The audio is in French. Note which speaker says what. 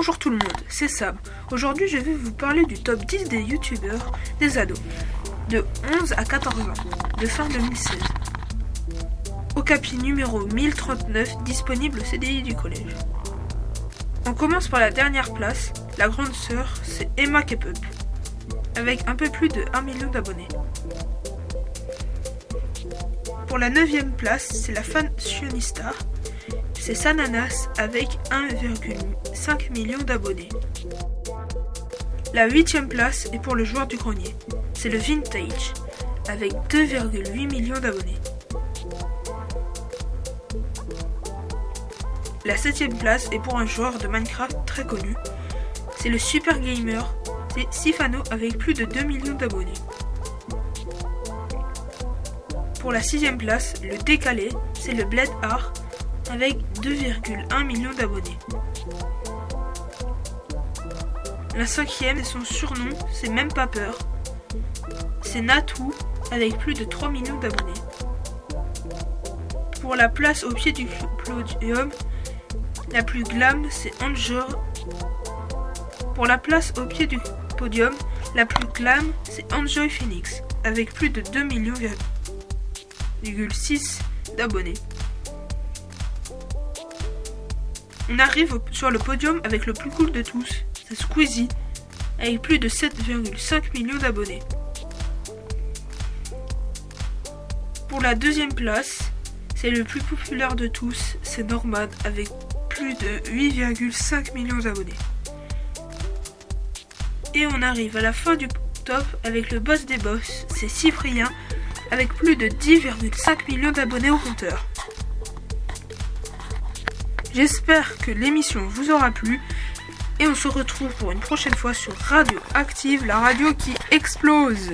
Speaker 1: Bonjour tout le monde, c'est Sam. Aujourd'hui, je vais vous parler du top 10 des youtubeurs des ados de 11 à 14 ans de fin 2016. Au capi numéro 1039, disponible au CDI du collège. On commence par la dernière place. La grande sœur, c'est Emma Kepup, avec un peu plus de 1 million d'abonnés. Pour la 9 place, c'est la fan Sionista c'est Sananas avec 1,5 million d'abonnés. La huitième place est pour le joueur du grenier. C'est le Vintage avec 2,8 millions d'abonnés. La septième place est pour un joueur de Minecraft très connu. C'est le Super Gamer. C'est Sifano avec plus de 2 millions d'abonnés. Pour la sixième place, le décalé, c'est le Blade Art avec 2,1 millions d'abonnés. La cinquième et son surnom, c'est même pas peur. C'est Natou avec plus de 3 millions d'abonnés. Pour la place au pied du podium, la plus glam, c'est Angel. Pour la place au pied du podium, la plus glam, c'est Enjoy Phoenix, avec plus de 2 millions d'abonnés. On arrive sur le podium avec le plus cool de tous, c'est Squeezie, avec plus de 7,5 millions d'abonnés. Pour la deuxième place, c'est le plus populaire de tous, c'est Norman, avec plus de 8,5 millions d'abonnés. Et on arrive à la fin du top avec le boss des boss, c'est Cyprien, avec plus de 10,5 millions d'abonnés au compteur. J'espère que l'émission vous aura plu et on se retrouve pour une prochaine fois sur Radio Active, la radio qui explose.